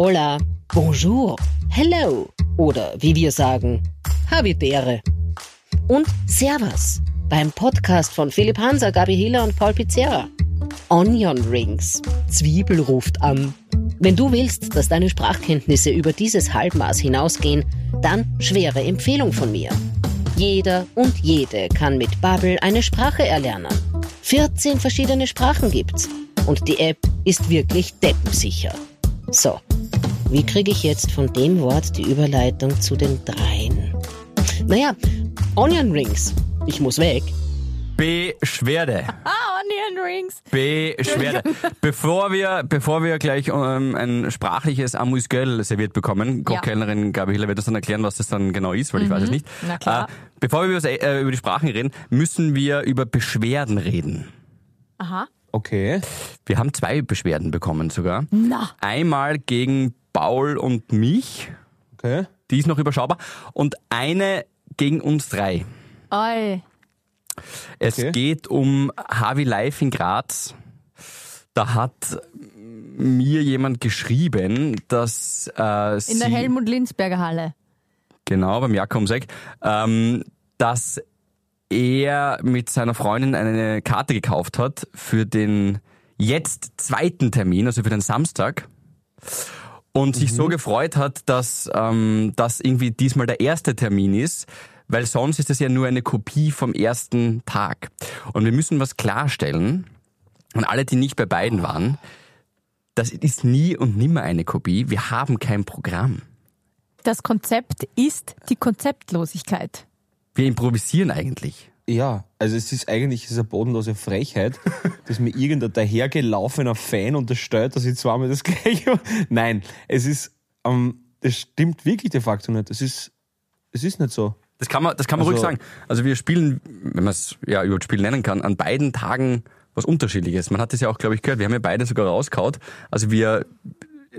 Hola, Bonjour, Hello oder wie wir sagen, Habitäre. Und Servus beim Podcast von Philipp Hanser, Gabi Hiller und Paul Pizzerra. Onion Rings. Zwiebel ruft an. Wenn du willst, dass deine Sprachkenntnisse über dieses Halbmaß hinausgehen, dann schwere Empfehlung von mir. Jeder und jede kann mit Babbel eine Sprache erlernen. 14 verschiedene Sprachen gibt's. Und die App ist wirklich deppensicher. So, wie kriege ich jetzt von dem Wort die Überleitung zu den dreien? Naja, Onion Rings. Ich muss weg. Beschwerde. Ah, Onion Rings. Beschwerde. bevor wir, bevor wir gleich ähm, ein sprachliches Amüsgöl serviert bekommen, Kochkellnerin Gabi Hiller wird uns dann erklären, was das dann genau ist, weil ich weiß es nicht. Na klar. Äh, bevor wir über, das, äh, über die Sprachen reden, müssen wir über Beschwerden reden. Aha. Okay. Wir haben zwei Beschwerden bekommen sogar. Na. Einmal gegen Paul und mich, Okay. die ist noch überschaubar, und eine gegen uns drei. Oi. Es Okay. geht um Harvey Life in Graz. Da hat mir jemand geschrieben, dass äh, In der Helmut Lindsberger Halle. genau beim Jakobsek, ähm, dass er mit seiner Freundin eine Karte gekauft hat für den jetzt zweiten Termin, also für den Samstag. Und sich so gefreut hat, dass ähm, das irgendwie diesmal der erste Termin ist, weil sonst ist das ja nur eine Kopie vom ersten Tag. Und wir müssen was klarstellen, und alle, die nicht bei beiden waren, das ist nie und nimmer eine Kopie. Wir haben kein Programm. Das Konzept ist die Konzeptlosigkeit. Wir improvisieren eigentlich. Ja, also es ist eigentlich es ist eine bodenlose Frechheit, dass mir irgendein dahergelaufener Fan unterstellt, dass ich zweimal das gleiche. Nein, es ist, ähm, das stimmt wirklich de facto nicht. Es ist, es ist nicht so. Das kann man, das kann man Also- ruhig sagen. Also wir spielen, wenn man es ja überhaupt Spiel nennen kann, an beiden Tagen was Unterschiedliches. Man hat das ja auch, glaube ich, gehört. Wir haben ja beide sogar rauskaut. Also wir,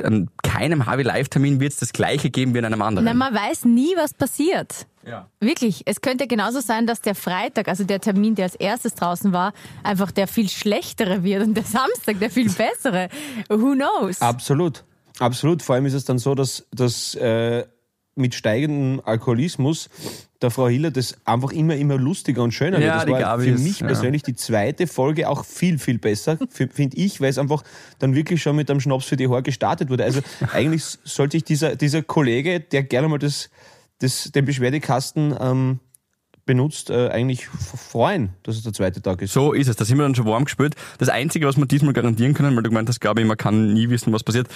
an keinem Harvey Live-Termin wird es das Gleiche geben wie an einem anderen. Na, man weiß nie, was passiert. ja. Wirklich. Es könnte genauso sein, dass der Freitag, also der Termin, der als erstes draußen war, einfach der viel schlechtere wird und der Samstag der viel bessere. Who knows? Absolut. Absolut. Vor allem ist es dann so, dass, dass äh, mit steigendem Alkoholismus der Frau Hiller das einfach immer, immer lustiger und schöner Ja, wird. Das war für ist- mich ja. persönlich die zweite Folge auch viel, viel besser, finde ich, weil es einfach dann wirklich schon mit einem Schnaps für die Haare gestartet wurde. Also eigentlich sollte ich dieser, dieser Kollege, der gerne mal das, das, den Beschwerdekasten ähm, benutzt, äh, eigentlich freuen, dass es der zweite Tag ist. So ist es. Da sind wir dann schon warm gespürt. Das Einzige, was wir diesmal garantieren können, weil du gemeint hast, glaube ich, man kann nie wissen, was passiert.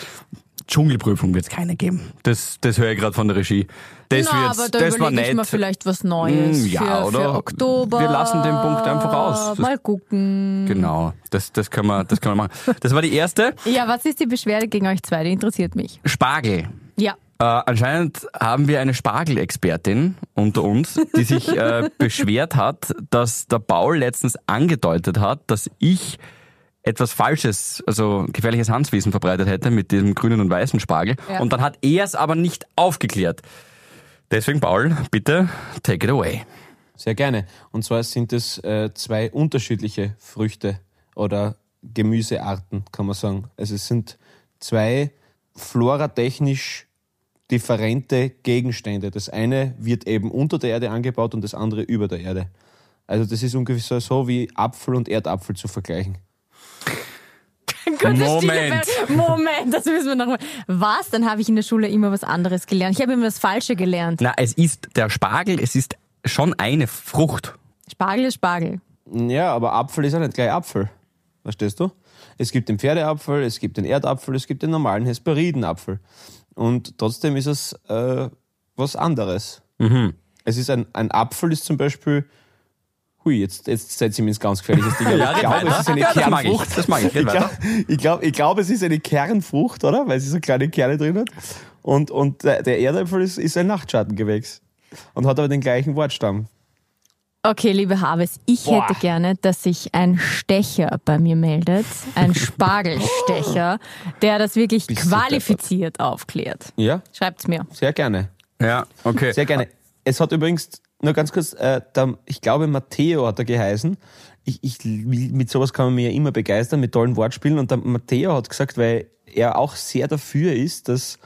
Dschungelprüfung wird es keine geben. Das, das höre ich gerade von der Regie. Das Na, wird's, aber da das war überlege ich nett. mir vielleicht was Neues Mm, ja, für, oder? für Oktober. Wir lassen den Punkt einfach aus. Das- Mal gucken. Genau, das, das können wir, das können wir machen. Das war die erste. Ja, was ist die Beschwerde gegen euch zwei? Die interessiert mich. Spargel. Ja. Äh, anscheinend haben wir eine Spargelexpertin unter uns, die sich äh, beschwert hat, dass der Paul letztens angedeutet hat, dass ich etwas Falsches, also gefährliches Handwissen verbreitet hätte mit diesem grünen und weißen Spargel. Ja. Und dann hat er es aber nicht aufgeklärt. Deswegen, Paul, bitte take it away. Sehr gerne. Und zwar sind es äh, zwei unterschiedliche Früchte oder Gemüsearten, kann man sagen. Also es sind zwei floratechnisch differente Gegenstände. Das eine wird eben unter der Erde angebaut und das andere über der Erde. Also das ist ungefähr so wie Apfel und Erdapfel zu vergleichen. Moment. Moment, das müssen wir nochmal. Was? Dann habe ich in der Schule immer was anderes gelernt. Ich habe immer das Falsche gelernt. Na, es ist der Spargel, es ist schon eine Frucht. Spargel ist Spargel. Ja, aber Apfel ist ja nicht gleich Apfel. Verstehst du? Es gibt den Pferdeapfel, es gibt den Erdapfel, es gibt den normalen Hesperidenapfel. Und trotzdem ist es äh, was anderes. Es ist ein, ein Apfel ist zum Beispiel, hui, jetzt, jetzt setze ich mich ins ganz gefährliches Ding. Ja, ich glaube, es ist eine Ja, das mag ich. Kernfrucht. Das mag ich. Ich glaube, ich glaub, ich glaub, es ist eine Kernfrucht, oder? Weil sie so kleine Kerne drin hat. Und, und der, Erdapfel ist, ist ein Nachtschattengewächs. Und hat aber den gleichen Wortstamm. Okay, liebe Habes, ich Boah. hätte gerne, dass sich ein Stecher bei mir meldet, ein Spargelstecher, der das wirklich Bist qualifiziert aufklärt. Ja, Schreibt's mir. sehr gerne. Ja, okay. Sehr gerne. Es hat übrigens, nur ganz kurz, äh, der, ich glaube Matteo hat er geheißen, ich, ich, mit sowas kann man mir ja immer begeistern, mit tollen Wortspielen. Und der Matteo hat gesagt, weil er auch sehr dafür ist, dass,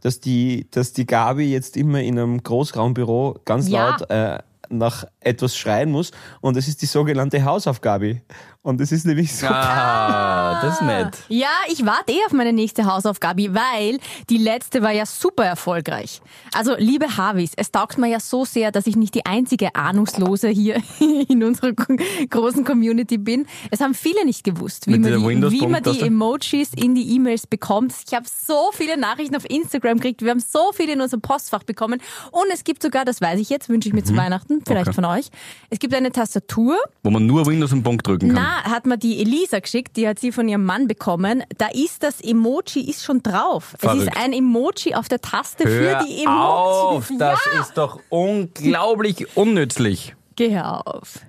dass, die, dass die Gabi jetzt immer in einem Großraumbüro ganz Ja. laut äh, nach etwas schreien muss. Und es ist die sogenannte Hausaufgabe. Und es ist nämlich so. Ah, das ist nett. Ja, ich warte eh auf meine nächste Hausaufgabe, weil die letzte war ja super erfolgreich. Also, liebe Harvis, es taugt mir ja so sehr, dass ich nicht die einzige Ahnungslose hier in unserer großen Community bin. Es haben viele nicht gewusst, wie Mit man, die, wie man die Windows-Punkt-Taste? Emojis in die E-Mails bekommt. Ich habe so viele Nachrichten auf Instagram gekriegt, wir haben so viele in unserem Postfach bekommen. Und es gibt sogar, das weiß ich jetzt, wünsche ich mir zu Weihnachten, vielleicht Mhm. Okay. von euch, es gibt eine Tastatur, Wo man nur Windows und Punkt drücken kann. na, hat mir die Elisa geschickt, die hat sie von ihrem Mann bekommen. Da ist das Emoji ist schon drauf. Es Verrückt. ist ein Emoji auf der Taste Hör für die auf, Emojis. das ja. ist doch unglaublich unnützlich. Geh auf.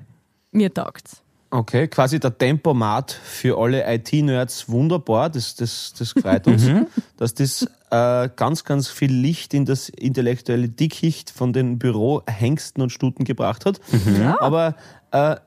Mir taugt's. Okay, quasi der Tempomat für alle IT-Nerds wunderbar. Das, das, das freut uns, Mhm. dass das äh, ganz, ganz viel Licht in das intellektuelle Dickicht von den Bürohengsten und Stuten gebracht hat. Mhm. Aber äh,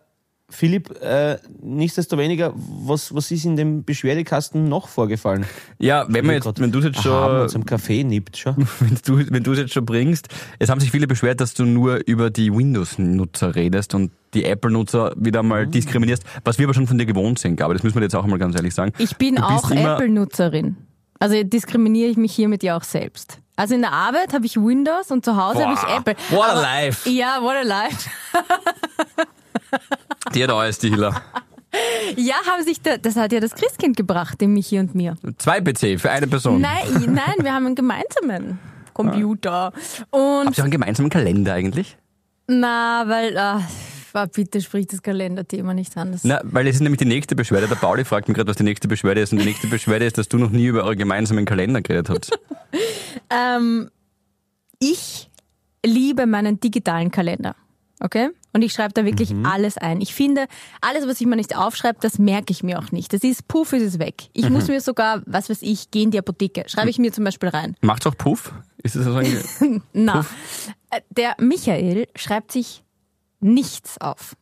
Philipp, äh, nichtsdestoweniger, was, was ist in dem Beschwerdekasten noch vorgefallen? Ja, wenn man jetzt, Grad wenn du jetzt schon, am Kaffee nippt schon. wenn du, wenn du es jetzt schon bringst, es haben sich viele beschwert, dass du nur über die Windows-Nutzer redest und die Apple-Nutzer wieder mal Mhm. diskriminierst, was wir aber schon von dir gewohnt sind, Gabi. Das müssen wir jetzt auch mal ganz ehrlich sagen. Ich bin auch Apple-Nutzerin. Also diskriminiere ich mich hiermit ja auch selbst. Also in der Arbeit habe ich Windows und zu Hause habe ich Apple. what a Aber- life. Ja, what a life. Der da ist die Hiller. Ja, haben sich da, das hat ja das Christkind gebracht, dem Michi und mir. Zwei PC für eine Person. Nein, nein, wir haben einen gemeinsamen Computer. Und Habt ihr einen gemeinsamen Kalender eigentlich? Na, weil, ah, ah, bitte sprich das Kalenderthema nicht an. Das Na, weil es ist nämlich die nächste Beschwerde. Der Pauli fragt mich gerade, was die nächste Beschwerde ist. Und die nächste Beschwerde ist, dass du noch nie über eure gemeinsamen Kalender geredet habt. ähm, ich liebe meinen digitalen Kalender. Okay? Und ich schreibe da wirklich alles ein. Ich finde, alles, was ich mir nicht aufschreibe, das merke ich mir auch nicht. Das ist puff, ist es weg. Ich muss mir sogar, was weiß ich, gehe in die Apotheke. Schreibe ich mir zum Beispiel rein. Macht's auch Puff? Ist das so ein Na, äh, der Michael schreibt sich nichts auf.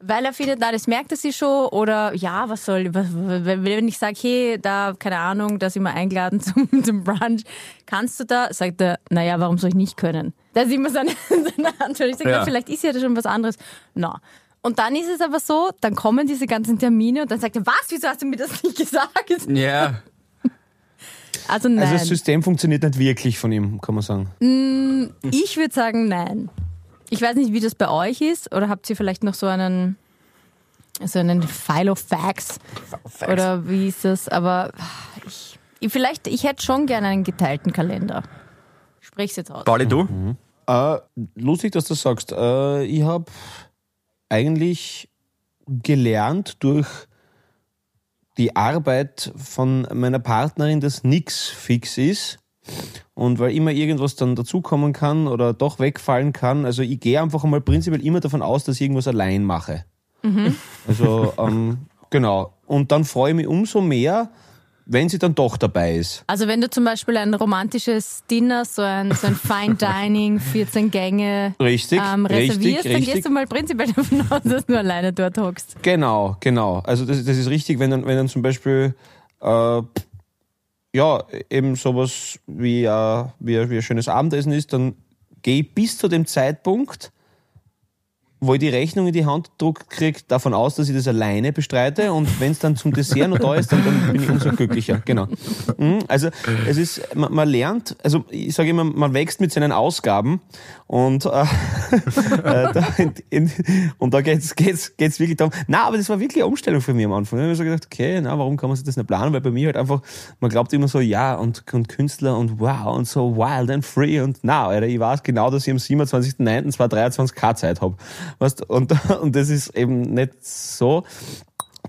Weil er findet, na, das merkt er sich schon oder ja, was soll, was, wenn ich sage, hey, da, keine Ahnung, da sind wir eingeladen zum, zum Brunch, kannst du da? Sagt er, naja, warum soll ich nicht können? Da ist immer seine, seine Antwort. Ich sage, Ja. vielleicht ist ja das schon was anderes. Na. Und dann ist es aber so, dann kommen diese ganzen Termine und dann sagt er, was, wieso hast du mir das nicht gesagt? Ja. Also nein. Also das System funktioniert nicht wirklich von ihm, kann man sagen. Ich würde sagen, nein. Ich weiß nicht, wie das bei euch ist. Oder habt ihr vielleicht noch so einen, so einen File of Facts? Oder wie ist das? Aber ich, ich, vielleicht, ich hätte schon gerne einen geteilten Kalender. Ich spreche es jetzt aus. Pauli, du? Äh, lustig, dass du das sagst. Äh, ich habe eigentlich gelernt durch die Arbeit von meiner Partnerin, dass nichts fix ist. Und weil immer irgendwas dann dazukommen kann oder doch wegfallen kann. Also ich gehe einfach einmal prinzipiell immer davon aus, dass ich irgendwas allein mache. Also ähm, genau. Und dann freue ich mich umso mehr, wenn sie dann doch dabei ist. Also wenn du zum Beispiel ein romantisches Dinner, so ein, so ein Fine Dining, 14 Gänge Richtig, ähm, richtig, reservierst, dann richtig. gehst du mal prinzipiell davon aus, dass du alleine dort hockst. Genau, genau. Also das, das ist richtig, wenn dann, wenn dann zum Beispiel äh, ja eben sowas wie, äh, wie, ein- wie ein schönes Abendessen ist, dann ich bis zu dem Zeitpunkt, wo ich die Rechnung in die Hand gedruckt kriege, davon aus, dass ich das alleine bestreite und wenn es dann zum Dessert noch da ist, dann, dann bin ich umso glücklicher. Genau. Mhm, Also es ist, man, man lernt, also ich sage immer, man wächst mit seinen Ausgaben und äh, äh, da, in, in, und da geht's geht's geht's wirklich darum. Na, aber das war wirklich eine Umstellung für mich am Anfang. Da habe ich so gedacht, okay, na, warum kann man sich das nicht planen? Weil bei mir halt einfach, man glaubt immer so, ja, und, und Künstler und wow und so wild and free und na, Alter, ich weiß genau, dass ich am 27.09.2023 keine Zeit habe. Weißt, und, und das ist eben nicht so.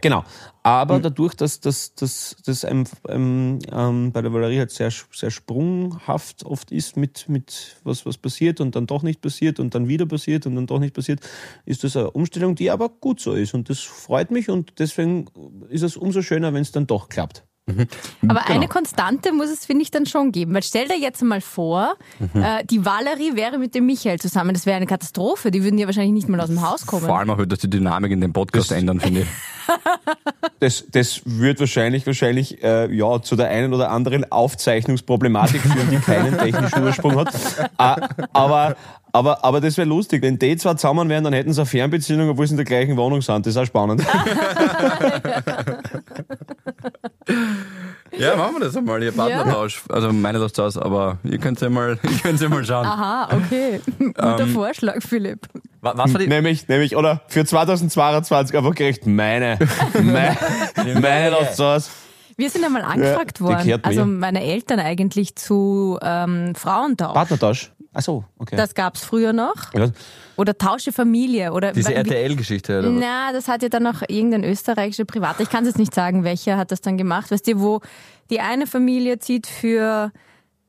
Genau. Aber dadurch, dass das dass, dass ähm, ähm, bei der Valerie halt sehr, sehr sprunghaft oft ist mit, mit was, was passiert und dann doch nicht passiert und dann wieder passiert und dann doch nicht passiert, ist das eine Umstellung, die aber gut so ist. Und das freut mich und deswegen ist es umso schöner, wenn es dann doch klappt. Aber eine Genau. Konstante muss es, finde ich, dann schon geben. Weil stell dir jetzt mal vor, Mhm. äh, die Valerie wäre mit dem Michael zusammen. Das wäre eine Katastrophe. Die würden ja wahrscheinlich nicht mal aus dem Haus kommen. Vor allem auch, wird das die Dynamik in dem Podcast ändern, finde ich. Das, das wird wahrscheinlich, wahrscheinlich äh, ja, zu der einen oder anderen Aufzeichnungsproblematik führen, die keinen technischen Ursprung hat. Äh, aber, aber, aber das wäre lustig. Wenn die zwei zusammen wären, dann hätten sie eine Fernbeziehung, obwohl sie in der gleichen Wohnung sind. Das ist auch spannend. Ja, machen wir das einmal, ihr Partnertausch. Also meine lässt aus, aber ihr könnt ja mal, ihr könnt ja mal schauen. Aha, okay. Guter Ähm, Vorschlag, Philipp. Wa- Was war die, nämlich, nämlich, oder für 2022 einfach gerecht, meine, meine, meine so aus. Wir sind einmal angefragt die worden, also meine Eltern eigentlich zu ähm, Frauentausch. Partnertausch. Ach so, okay. Das gab's früher noch. ja. Oder Tausche Familie. Oder diese RTL-Geschichte, oder was? Na, das hat ja dann noch irgendein österreichischer Privat. Ich kann es jetzt nicht sagen, welcher hat das dann gemacht. Weißt du, wo die eine Familie zieht für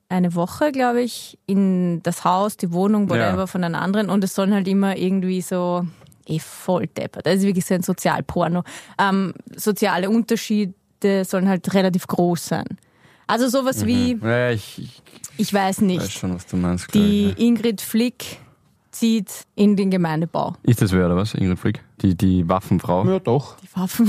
eine Woche, glaube ich, in das Haus, die Wohnung, whatever, Ja. von einer anderen und es sollen halt immer irgendwie so, eh voll deppert. Das ist wirklich so ein Sozialporno. Ähm, soziale Unterschiede sollen halt relativ groß sein. Also sowas wie, Ja, ich, ich ich weiß nicht, weiß schon, was du meinst. die ich, ja. Ingrid Flick zieht in den Gemeindebau. Ist das wer, oder was? Ingrid Frick? Die, die Waffenfrau? ja, doch. Die Waffen.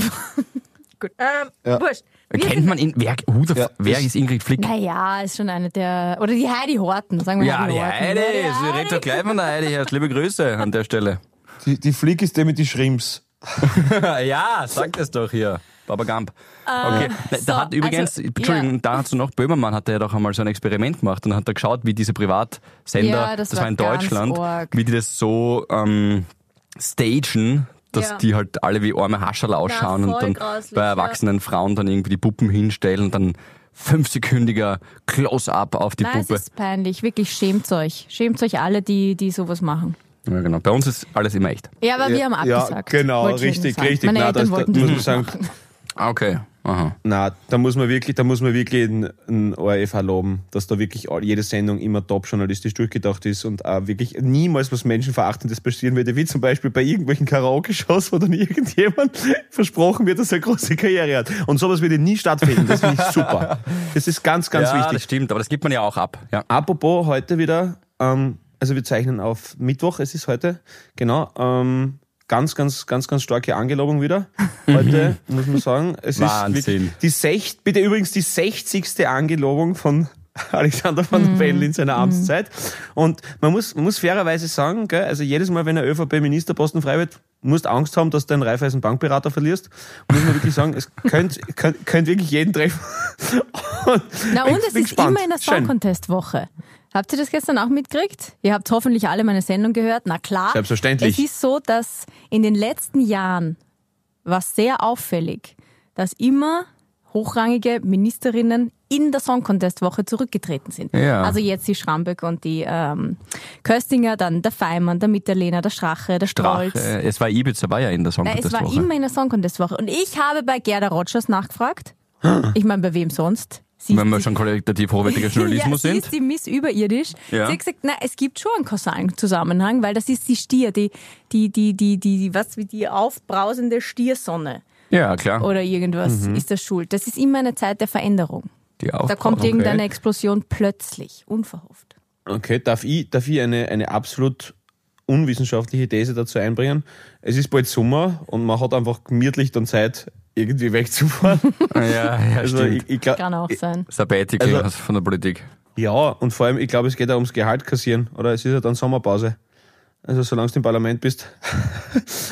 Gut. Ähm, Ja. Wurscht. Wir Kennt man ihn? Wer, Ja, wer ist Ingrid Flick? Naja, ist schon eine der. Oder die Heidi Horten, sagen wir Ja, Heidi die Horten. Heidi, Ja, sie die redet doch gleich von der Heidi her. Liebe Grüße an der Stelle. Die, die Flick ist der mit die Schrimps. ja, sag das doch hier. Baba Gump. Okay, so, da hat übrigens, also, Entschuldigung, ja. da hast du noch, Böhmermann hatte ja doch einmal so ein Experiment gemacht und hat da geschaut, wie diese Privatsender, Ja, das war war in Deutschland, arg. wie die das so ähm, stagen, dass Ja. die halt alle wie arme Hascherl ausschauen voll und dann grauslich, bei ja. erwachsenen Frauen dann irgendwie die Puppen hinstellen und dann fünfsekündiger Close-up auf die Nein, Puppe. ist peinlich. Wirklich, schämt euch. Schämt euch alle, die, die sowas machen. Ja, genau. Bei uns ist alles immer echt. Ja, aber wir Ja, haben ja, abgesagt. genau, Wollte ich richtig, richtig. Meine Na, Eltern das- da wollten muss das man nicht sagen, machen. Ah, Okay. Aha. Na, da muss man wirklich, da muss man wirklich einen, ORF loben, dass da wirklich jede Sendung immer top journalistisch durchgedacht ist und auch wirklich niemals was Menschenverachtendes passieren würde, wie zum Beispiel bei irgendwelchen Karaoke-Shows, wo dann irgendjemand versprochen wird, dass er eine große Karriere hat. Und sowas würde nie stattfinden. Das finde ich super. Das ist ganz, ganz ja, wichtig. das stimmt, aber das gibt man ja auch ab. Ja. Apropos heute wieder, ähm, also wir zeichnen auf Mittwoch, es ist heute, genau, ähm, ganz, ganz, ganz, ganz starke Angelobung wieder. Heute, muss man sagen. Es Wahnsinn. ist wirklich die sech, bitte übrigens die 60. Angelobung von Alexander van Mhm. der Bellen in seiner Amtszeit. Und man muss, man muss fairerweise sagen, gell, also jedes Mal, wenn ein ÖVP-Ministerposten frei wird, musst Angst haben, dass du einen Raiffeisen Bankberater verlierst. Muss man wirklich sagen, es könnte, könnte, könnte wirklich jeden treffen. Und Na bin- und es bin ist gespannt. immer in der Schön. Contest Woche. Habt ihr das gestern auch mitgekriegt? Ihr habt hoffentlich alle meine Sendung gehört. Na klar. Selbstverständlich. Es ist so, dass in den letzten Jahren war sehr auffällig, dass immer hochrangige Ministerinnen in der Song Contest Woche zurückgetreten sind. Ja. Also jetzt die Schramböck und die ähm, Köstinger, dann der Feimann, der Mitterlehner, der Strache, der Strolz. Strache. Es war Ibiza, war ja in der Song Na, es Contest war Woche. immer in der Song Contest Woche. Und ich habe bei Gerda Rogers nachgefragt. Ich meine, bei wem sonst? Sie Wenn wir schon qualitativ hochwertiger Journalismus ja, sie sind. ist die Miss überirdisch. Ja. Sie hat gesagt, na, es gibt schon einen kausalen Zusammenhang, weil das ist die Stier, die, die, die, die, die, was wie die aufbrausende Stiersonne Ja, klar. oder irgendwas Mhm. ist das schuld. Das ist immer eine Zeit der Veränderung. Die Da kommt irgendeine Explosion plötzlich, unverhofft. Okay, darf ich, darf ich eine, eine absolut unwissenschaftliche These dazu einbringen? Es ist bald Sommer und man hat einfach gemütlich dann Zeit, irgendwie wegzufahren. Ja, ja, Also stimmt. ich, ich glaub, Kann auch sein. Sabbatical Also- von der Politik. ja, und vor allem, ich glaube, es geht ja ums Gehalt kassieren. Oder es ist ja dann Sommerpause. Also solange du im Parlament bist.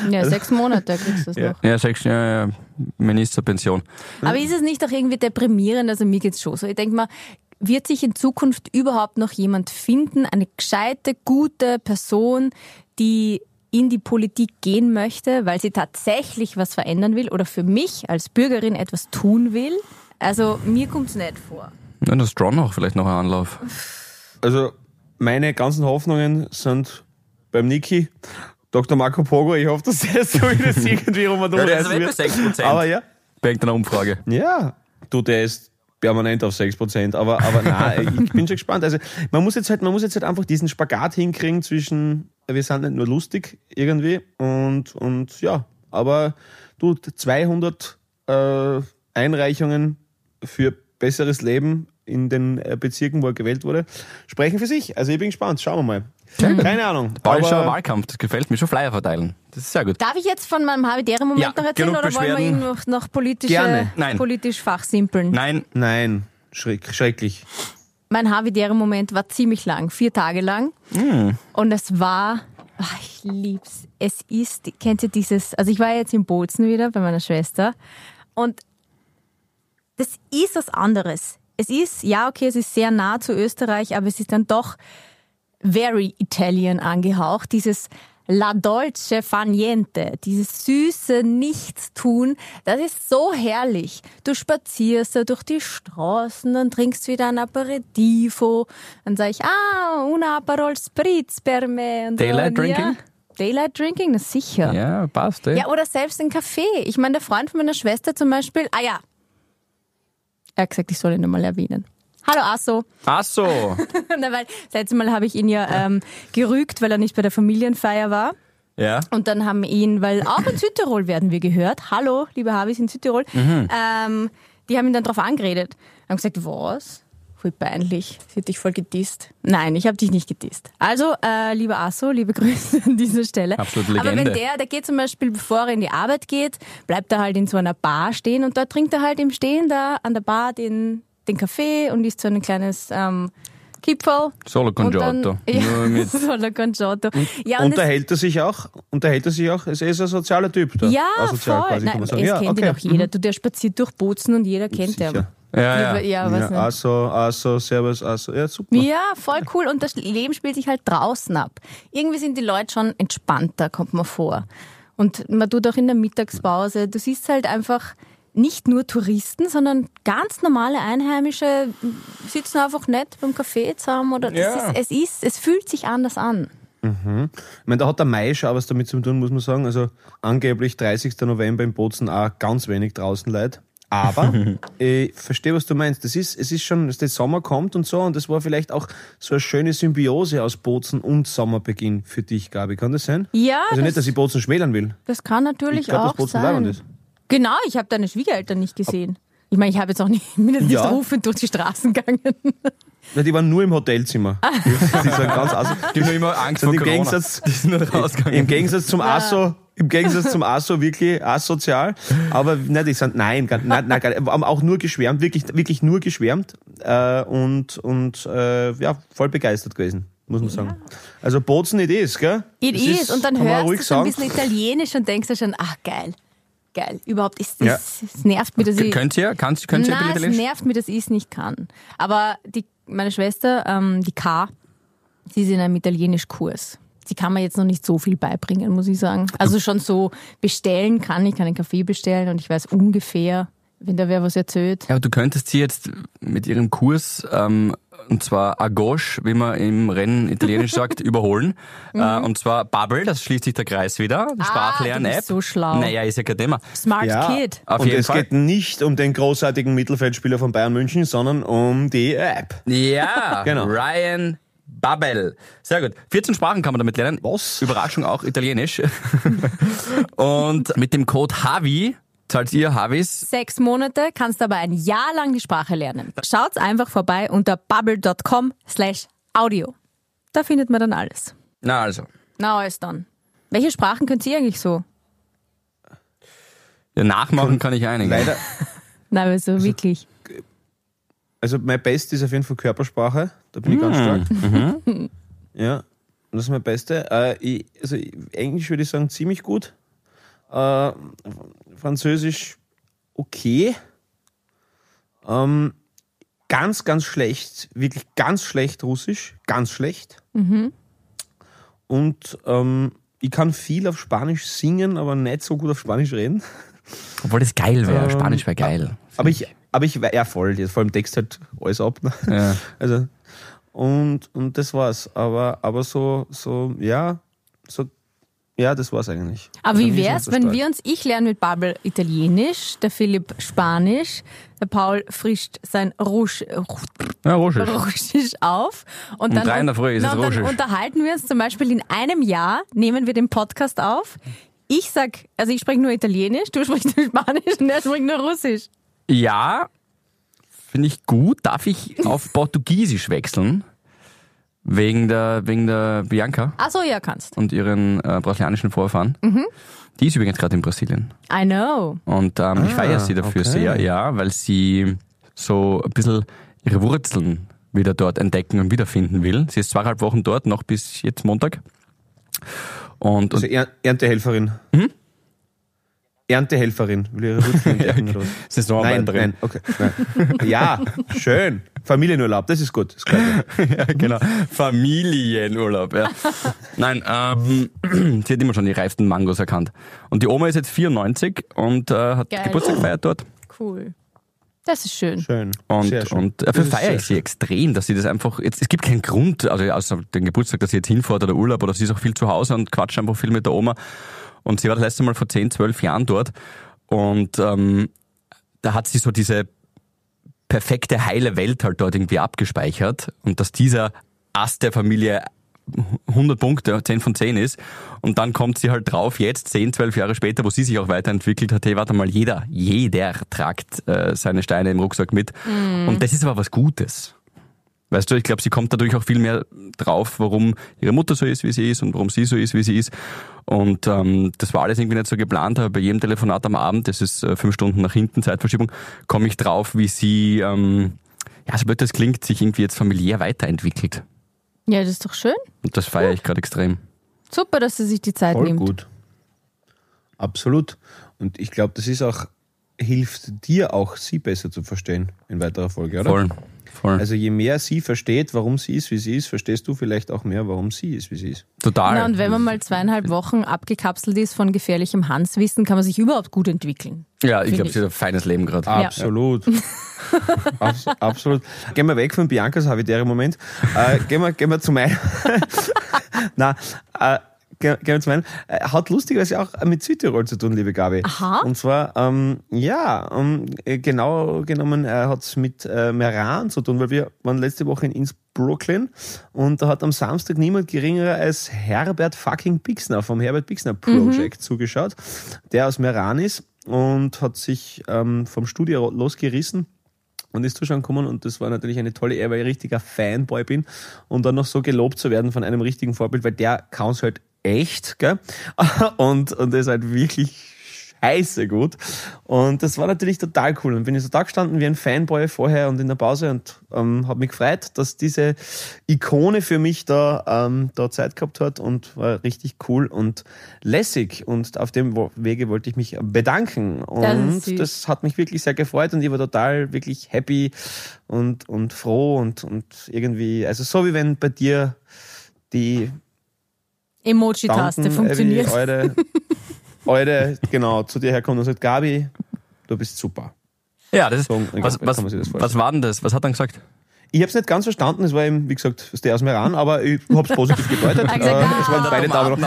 Ja, sechs Monate kriegst du es noch. Ja, sechs ja, ja, Ministerpension. Aber ist es nicht auch irgendwie deprimierend? Also mir geht's schon so. Ich denke mal, wird sich in Zukunft überhaupt noch jemand finden, eine gescheite, gute Person, die in die Politik gehen möchte, weil sie tatsächlich was verändern will oder für mich als Bürgerin etwas tun will? Also mir kommt's nicht vor. Ja, das Strong noch vielleicht noch ein Anlauf. Also meine ganzen Hoffnungen sind beim Niki. Dr. Marco Pogo, ich hoffe, dass der so das irgendwie rum und um Ja, ist wird. bei 6%. Aber ja, Bei irgendeiner Umfrage. Ja, du, der ist permanent auf 6%, aber, aber nein, ich bin schon gespannt. Also man muss jetzt halt, man muss jetzt halt einfach diesen Spagat hinkriegen zwischen, wir sind nicht nur lustig irgendwie und, und ja, aber du, 200 äh, Einreichungen für besseres Leben in den äh, Bezirken, wo er gewählt wurde, sprechen für sich. Also ich bin gespannt. Schauen wir mal. Keine Ahnung. Bayerischer Wahlkampf, das gefällt mir. Schon Flyer verteilen. Das ist sehr gut. Darf ich jetzt von meinem Habitäre-Moment Ja, noch erzählen oder wollen wir ihn noch, noch politische, politisch fachsimpeln? Nein, nein, schreck, schrecklich. Mein Habitäre-Moment war ziemlich lang, vier Tage lang. Hm. Und es war, ach, ich lieb's. Es ist, kennt ihr dieses, also ich war jetzt in Bozen wieder bei meiner Schwester und das ist was anderes. Es ist, ja, okay, es ist sehr nah zu Österreich, aber es ist dann doch very Italian angehaucht. Dieses La Dolce fa niente, dieses süße Nichtstun, das ist so herrlich. Du spazierst da durch die Straßen, dann trinkst wieder ein Aperitivo, dann sag ich, ah, un Aperol Spritz per me. Und so. Daylight Und ja, Drinking? Daylight Drinking, das sicher. ja, passt. Eh. Ja, oder selbst ein Kaffee. Ich meine, der Freund von meiner Schwester zum Beispiel, ah ja, er hat gesagt, ich soll ihn einmal erwähnen. Hallo Asso. Ach so. Na, weil das letzte Mal habe ich ihn ja ähm, gerügt, weil er nicht bei der Familienfeier war. Ja. Und dann haben ihn, weil auch in Südtirol werden wir gehört. Hallo, liebe Habis in Südtirol. Ähm, die haben ihn dann darauf angeredet. Haben gesagt, was? Voll peinlich. Sie hat dich voll gedisst. Nein, ich habe dich nicht gedisst. Also, äh, lieber Asso, liebe Grüße an dieser Stelle. Absolute Aber wenn der, der geht zum Beispiel, bevor er in die Arbeit geht, bleibt er halt in so einer Bar stehen und dort trinkt er halt im Stehen da an der Bar den, den Kaffee und isst so ein kleines ähm, Kipferl. Solo dann- Congiotto. Ja, mit Solo Congiotto. Ja, und das, Unterhält er sich auch? Unterhält er sich auch? Er ist ein sozialer Typ. Da. ja, Asozial voll. quasi, Nein, kann man es. Ja, kennt okay. ihn auch jeder. Du, der spaziert durch Bozen und jeder kennt Sicher. ihn. Ja, ja. ja, was Ja, nicht. also, also, Servus, also, ja, super. Ja, voll cool. Und das Leben spielt sich halt draußen ab. Irgendwie sind die Leute schon entspannter, kommt mir vor. Und man tut auch in der Mittagspause, du siehst halt einfach nicht nur Touristen, sondern ganz normale Einheimische sitzen einfach nett beim Kaffee zusammen oder das Ja. ist, es ist, es fühlt sich anders an. Ich meine, da hat der Mai schon auch was damit zu tun, muss man sagen. Also angeblich 30. November in Bozen auch ganz wenig draußen Leute. Aber ich verstehe, was du meinst. Das ist, es ist schon, dass der Sommer kommt und so, und das war vielleicht auch so eine schöne Symbiose aus Bozen und Sommerbeginn für dich, Gabi. Kann das sein? Ja, Also nicht, das- dass ich Bozen schmälern will. Das kann natürlich Ich glaub, dass auch Bozen leibend sein. ist. Genau, ich habe deine Schwiegereltern nicht gesehen. Ich meine, ich habe jetzt auch nicht, nicht Ja. rufend durch die Straßen gegangen. Weil die waren nur im Hotelzimmer. die sind ganz aus. Die haben nur immer Angst vor im Corona. Gegensatz, die sind nur rausgegangen. Im Gegensatz zum ASO, im Gegensatz zum ASO wirklich asozial. Aber nein, die sind, nein, gar- nein, nein, gar nicht. haben auch nur geschwärmt, wirklich, wirklich nur geschwärmt äh, und, und äh, ja, voll begeistert gewesen, muss man sagen. Also Bozen it is, gell? It is. Und dann hörst du so ein bisschen Italienisch und denkst dir schon, ach geil, geil. Überhaupt ist Ja. es, es nervt mich, dass ich. Könnt ihr? Kannst, könnt ihr Nein, es nervt mich, dass ich es nicht kann. Aber die, meine Schwester, ähm, die K, sie ist in einem Italienischkurs. Sie kann mir jetzt noch nicht so viel beibringen, muss ich sagen. Also schon so bestellen kann ich, kann einen Kaffee bestellen und ich weiß ungefähr, wenn da wer was erzählt. Ja, aber du könntest sie jetzt mit ihrem Kurs, ähm, und zwar a gauche, wie man im Rennen italienisch sagt, überholen. Äh, und zwar Bubble, das schließt sich der Kreis wieder. Die Mhm. Ah, Sprachlern-App. so schlau. Naja, ist ja kein Thema. Smart Ja, Kid. Auf und jeden es Fall. geht nicht um den großartigen Mittelfeldspieler von Bayern München, sondern um die App. Ja, Genau. Ryan Babel. Sehr gut. 14 Sprachen kann man damit lernen. Was? Überraschung auch Italienisch. und mit dem Code HAVI zahlt ihr Havis. Sechs Monate, kannst aber ein Jahr lang die Sprache lernen. Schaut's einfach vorbei unter bubble.com slash audio. Da findet man dann alles. Na also. Na, alles dann. Welche Sprachen könnt ihr eigentlich so? Ja, nachmachen kann ich einige. Leider, Nein, aber so wirklich. also mein Best ist auf jeden Fall Körpersprache. Da bin ich ganz stark. Ja, das ist mein Beste. Äh, ich, also Englisch würde ich sagen ziemlich gut. Äh, Französisch okay. Ähm, ganz, ganz schlecht, wirklich ganz schlecht Russisch, ganz schlecht. Und ähm, ich kann viel auf Spanisch singen, aber nicht so gut auf Spanisch reden. Obwohl das geil wäre. Ähm, Spanisch wäre geil. Aber ich, aber ich, ja voll, jetzt vor allem Text halt alles ab. Ne? Ja. Also, und, und das war's. Aber, aber so, so, ja, so, ja, das war's eigentlich. Aber Also wie wär's, so wenn stark. wir uns, ich lerne mit Bubble Italienisch, der Philipp Spanisch, der Paul frischt sein Rusch, Ja, Russisch. Russisch auf und Um dann, drei in der Früh ist na, es und dann unterhalten wir uns zum Beispiel in einem Jahr, nehmen wir den Podcast auf. Ich sag, also ich spreche nur Italienisch, du sprichst nur Spanisch und er spricht nur Russisch. Ja, finde ich gut. Darf ich auf Portugiesisch wechseln? Wegen der, wegen der Bianca Ach so, ja, kannst. und ihren äh, brasilianischen Vorfahren. Die ist übrigens gerade in Brasilien. I know. Und ähm, ich Ah, feiere sie dafür okay. sehr, ja, weil sie so ein bisschen ihre Wurzeln wieder dort entdecken und wiederfinden will. Sie ist zweieinhalb Wochen dort, noch bis jetzt Montag. Und, Also und er Erntehelferin. Erntehelferin. Will ihre Wurzeln entdecken oder was? Nein, Saisonarbeiterin. nein, okay. Nein. Ja, schön. Familienurlaub, das ist gut. Das mir. Ja, genau. Familienurlaub, ja. Nein, ähm, sie hat immer schon die reiften Mangos erkannt. Und die Oma ist jetzt 94 und äh, hat Geil. Geburtstag gefeiert dort. Cool. Das ist schön. Schön. Und, Sehr schön. und dafür Das ist feiere ich sie extrem, dass sie das einfach, jetzt, es gibt keinen Grund, also außer den Geburtstag, dass sie jetzt hinfährt oder Urlaub oder sie ist auch viel zu Hause und quatscht einfach viel mit der Oma. Und sie war das letzte Mal vor 10, 12 Jahren dort und ähm, da hat sie so diese perfekte heile Welt halt dort irgendwie abgespeichert und dass dieser Ast der Familie 100 Punkte, 10 von 10 ist. Und dann kommt sie halt drauf, jetzt 10, 12 Jahre später, wo sie sich auch weiterentwickelt hat, hey, warte mal, jeder, jeder tragt äh, seine Steine im Rucksack mit. Und das ist aber was Gutes. Weißt du, ich glaube, sie kommt dadurch auch viel mehr drauf, warum ihre Mutter so ist, wie sie ist und warum sie so ist, wie sie ist. Und ähm, das war alles irgendwie nicht so geplant, aber bei jedem Telefonat am Abend, das ist äh, fünf Stunden nach hinten, Zeitverschiebung, komme ich drauf, wie sie, ähm, ja, so blöd das klingt, sich irgendwie jetzt familiär weiterentwickelt. Ja, das ist doch schön. Und das feiere ich gerade extrem. Super, dass sie sich die Zeit Voll nimmt. gut. Absolut. Und ich glaube, das ist auch, hilft dir auch, sie besser zu verstehen in weiterer Folge, oder? Voll, voll. Also je mehr sie versteht, warum sie ist, wie sie ist, verstehst du vielleicht auch mehr, warum sie ist, wie sie ist. Total. Na, und wenn man mal zweieinhalb Wochen abgekapselt ist von gefährlichem Hanswissen, kann man sich überhaupt gut entwickeln. ja, ich glaube, sie hat ein feines Leben gerade. Ja. Absolut. Abs absolut. Gehen wir weg von Biancas habitäre Moment. Äh, gehen, wir, gehen wir zu meinem. Na, äh, wir zu meinem. Äh, hat lustigerweise auch mit Südtirol zu tun, liebe Gabi. Aha. Und zwar, ähm, ja, ähm, äh, genau genommen äh, hat es mit äh, Meran zu tun, weil wir waren letzte Woche in Innsbrucklin und da hat am Samstag niemand geringerer als Herbert fucking Pixner vom Herbert Pixner Project zugeschaut, der aus Meran ist und hat sich ähm, vom Studio losgerissen und ist zuschauen gekommen und das war natürlich eine tolle Ehre, weil ich richtiger Fanboy bin und dann noch so gelobt zu werden von einem richtigen Vorbild, weil der kann es halt echt, gell? Und, und das ist halt wirklich scheiße gut. Und das war natürlich total cool. Und bin ich so da gestanden wie ein Fanboy vorher und in der Pause und ähm, habe mich gefreut, dass diese Ikone für mich da, ähm, da Zeit gehabt hat und war richtig cool und lässig. Und auf dem Wege wollte ich mich bedanken. Das Und süß. das hat mich wirklich sehr gefreut und ich war total wirklich happy und, und froh und, und irgendwie, also so wie wenn bei dir die Emoji-Taste funktioniert. Abbey, eure, eure, genau, zu dir herkommt und sagt, Gabi, du bist super. Ja, das ist, So, was, kann was, man sich das was war denn das? Was hat er gesagt? Ich habe es nicht ganz verstanden, es war eben, wie gesagt, der aus mir ran, aber ich habe es positiv gedeutet. Äh, es waren ah, beide Nein, Paolo.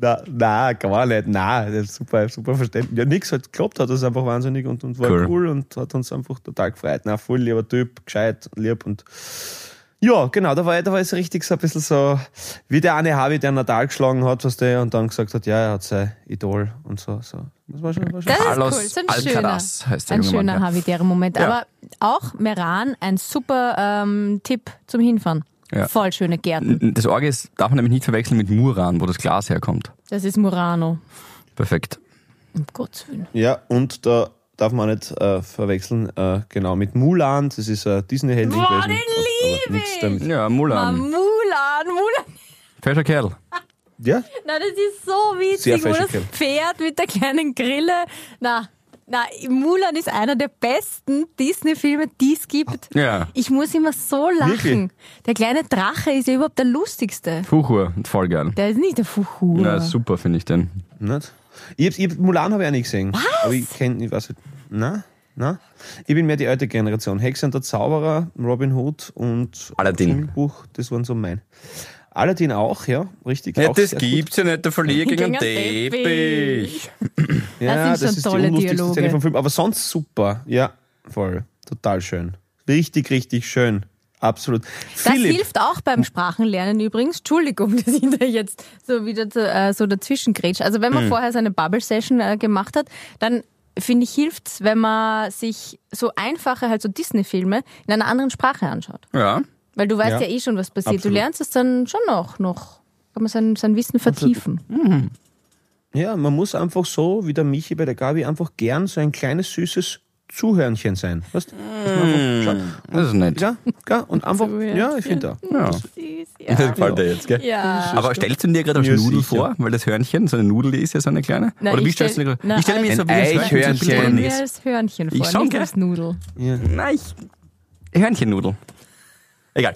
na, na, gar nicht. Nein, das ist super, super verständlich. Ja, nix hat geklappt, hat das einfach wahnsinnig und, und war Cool. cool. und hat uns einfach total gefreut. Na, voll lieber Typ, gescheit, lieb und ja, genau, da war, da war es richtig so ein bisschen so, wie der eine Harvey, der Natal geschlagen hat, was der und dann gesagt hat, ja, er hat sein Idol und so. so. Das war schon, war schon Das ist Carlos cool. So ein Alcaraz schöner, heißt der ein junge Mann, schöner ja. habitärer Moment. Ja. Aber auch Meran, ein super ähm, Tipp zum Hinfahren. Ja. Voll schöne Gärten. Das Orge ist, darf man nämlich nicht verwechseln mit Muran, wo das Glas herkommt. Das ist Murano. Perfekt. Um Gottes Willen. Ja, und da darf man nicht äh, verwechseln, äh, genau, mit Mulan, das ist ein Disney-Heldin Boah, gewesen. den hat aber lieb nichts ich! damit- Ja, Mulan. Mulan, Mulan. Fescher Kerl. Ja, Na, das ist so Sehr witzig, wo das. Pferd mit der kleinen Grille. Na, na, Mulan ist einer der besten Disney-Filme, die es gibt. Ja. Ich muss immer so lachen. Wirklich? Der kleine Drache ist ja überhaupt der lustigste. Fuchur, voll geil. Der ist nicht der Fuchur. Ja, super finde ich den. nicht? Ich hab, ich hab, Mulan habe ich auch nicht gesehen. Was? Aber ich kenne, ich weiß nicht, na, na. Ich bin mehr die alte Generation. Hexe und der Zauberer, Robin Hood und Aladdin. Dschungelbuch, das waren so mein. Aladdin auch, ja, richtig. Ja, auch das gibt's ja nicht, der Verlier gegen einen Teppich. Gut. Ja, Das schon ist tolle die unlustigste Dialoge. Szene vom Film. Aber sonst super. Ja, voll. Total schön. Richtig, richtig schön. Absolut. Das Philipp, hilft auch beim Sprachenlernen übrigens. Entschuldigung, dass ich da jetzt so wieder zu, äh, so dazwischen grätsch. Also wenn man Mhm. vorher seine Bubble-Session äh, gemacht hat, dann finde ich, hilft's, wenn man sich so einfache, halt so Disney-Filme in einer anderen Sprache anschaut. Ja. Weil du weißt Ja, ja, eh schon, was passiert. absolut. Du lernst es dann schon noch, noch kann man sein, sein Wissen vertiefen. Ja, man muss einfach so, wie der Michi bei der Gabi, einfach gern so ein kleines, süßes Zuhörnchen sein. Weißt einfach- Das ist nett. Ja, ja, und einfach, ja, ich finde auch. Ja. Das ja. gefällt dir jetzt, gell? Ja. Aber stellst du dir gerade als Ja, Nudel sicher. vor? Weil das Hörnchen, so eine Nudel die ist ja so eine kleine. Na, Oder wie ich stellst du dir gerade? Ich stelle mir als- jetzt so wie Ein das Hörnchen Eichhörnchen. so Stell drin mir als Hörnchen vor, Ich schon, nicht als Nudel. Ja. Nein, ich... Hörnchennudel. Egal.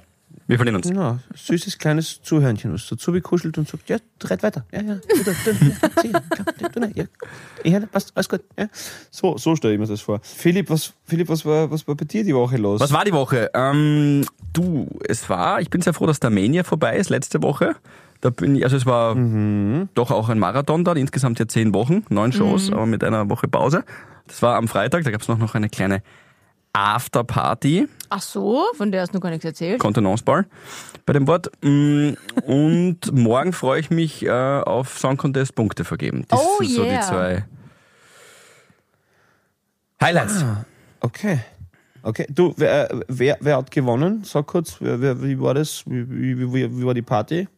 Wir verlieren uns. Genau, süßes kleines Zuhörnchen, was dazu bekuschelt und sagt, ja, red weiter. Ja, ja, du, du, du, ja, sieh, ja, du, nein, ja, ja, passt, alles gut. Ja. So, so stelle ich mir das vor. Philipp, was, Philipp, was war, was war bei dir die Woche los? Was war die Woche? Ähm, du, es war, ich bin sehr froh, dass der Mania vorbei ist, letzte Woche. Da bin ich, also es war doch auch ein Marathon da, insgesamt ja zehn Wochen, neun Shows, aber mit einer Woche Pause. Das war am Freitag, da gab es noch, noch eine kleine Afterparty, Ach so, von der hast du noch gar nichts erzählt. Kontenance Bar bei dem Wort. Mm, Und morgen freue ich mich äh, auf Song Contest Punkte vergeben. Das Oh sind so die yeah. zwei Highlights. Okay. Okay, du, wer, äh, wer, wer hat gewonnen? Sag kurz, wer, wer, wie war das? Wie, wie, wie, wie war die Party?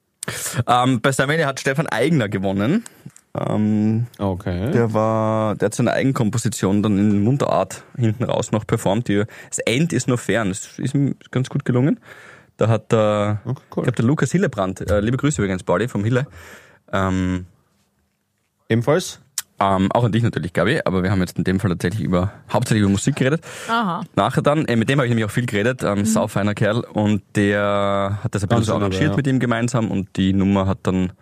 Ähm, bei Starmania hat Stefan Eigner gewonnen. Ähm, Okay. Der war, der hat seine Eigenkomposition dann in Mundart hinten raus noch performt. Die, das End ist nur fern. Das ist ihm ganz gut gelungen. Da hat der, Okay, ich cool. glaube, der Lukas Hillebrand, äh, liebe Grüße übrigens, Pauli vom Hille. Ähm, Ebenfalls? ähm, auch an dich natürlich, Gabi, aber wir haben jetzt in dem Fall tatsächlich über, hauptsächlich über Musik geredet. Aha. Nachher dann, äh, mit dem habe ich nämlich auch viel geredet, ähm, saufeiner Kerl, und der hat das ein bisschen so arrangiert ja. mit ihm gemeinsam und die Nummer hat dann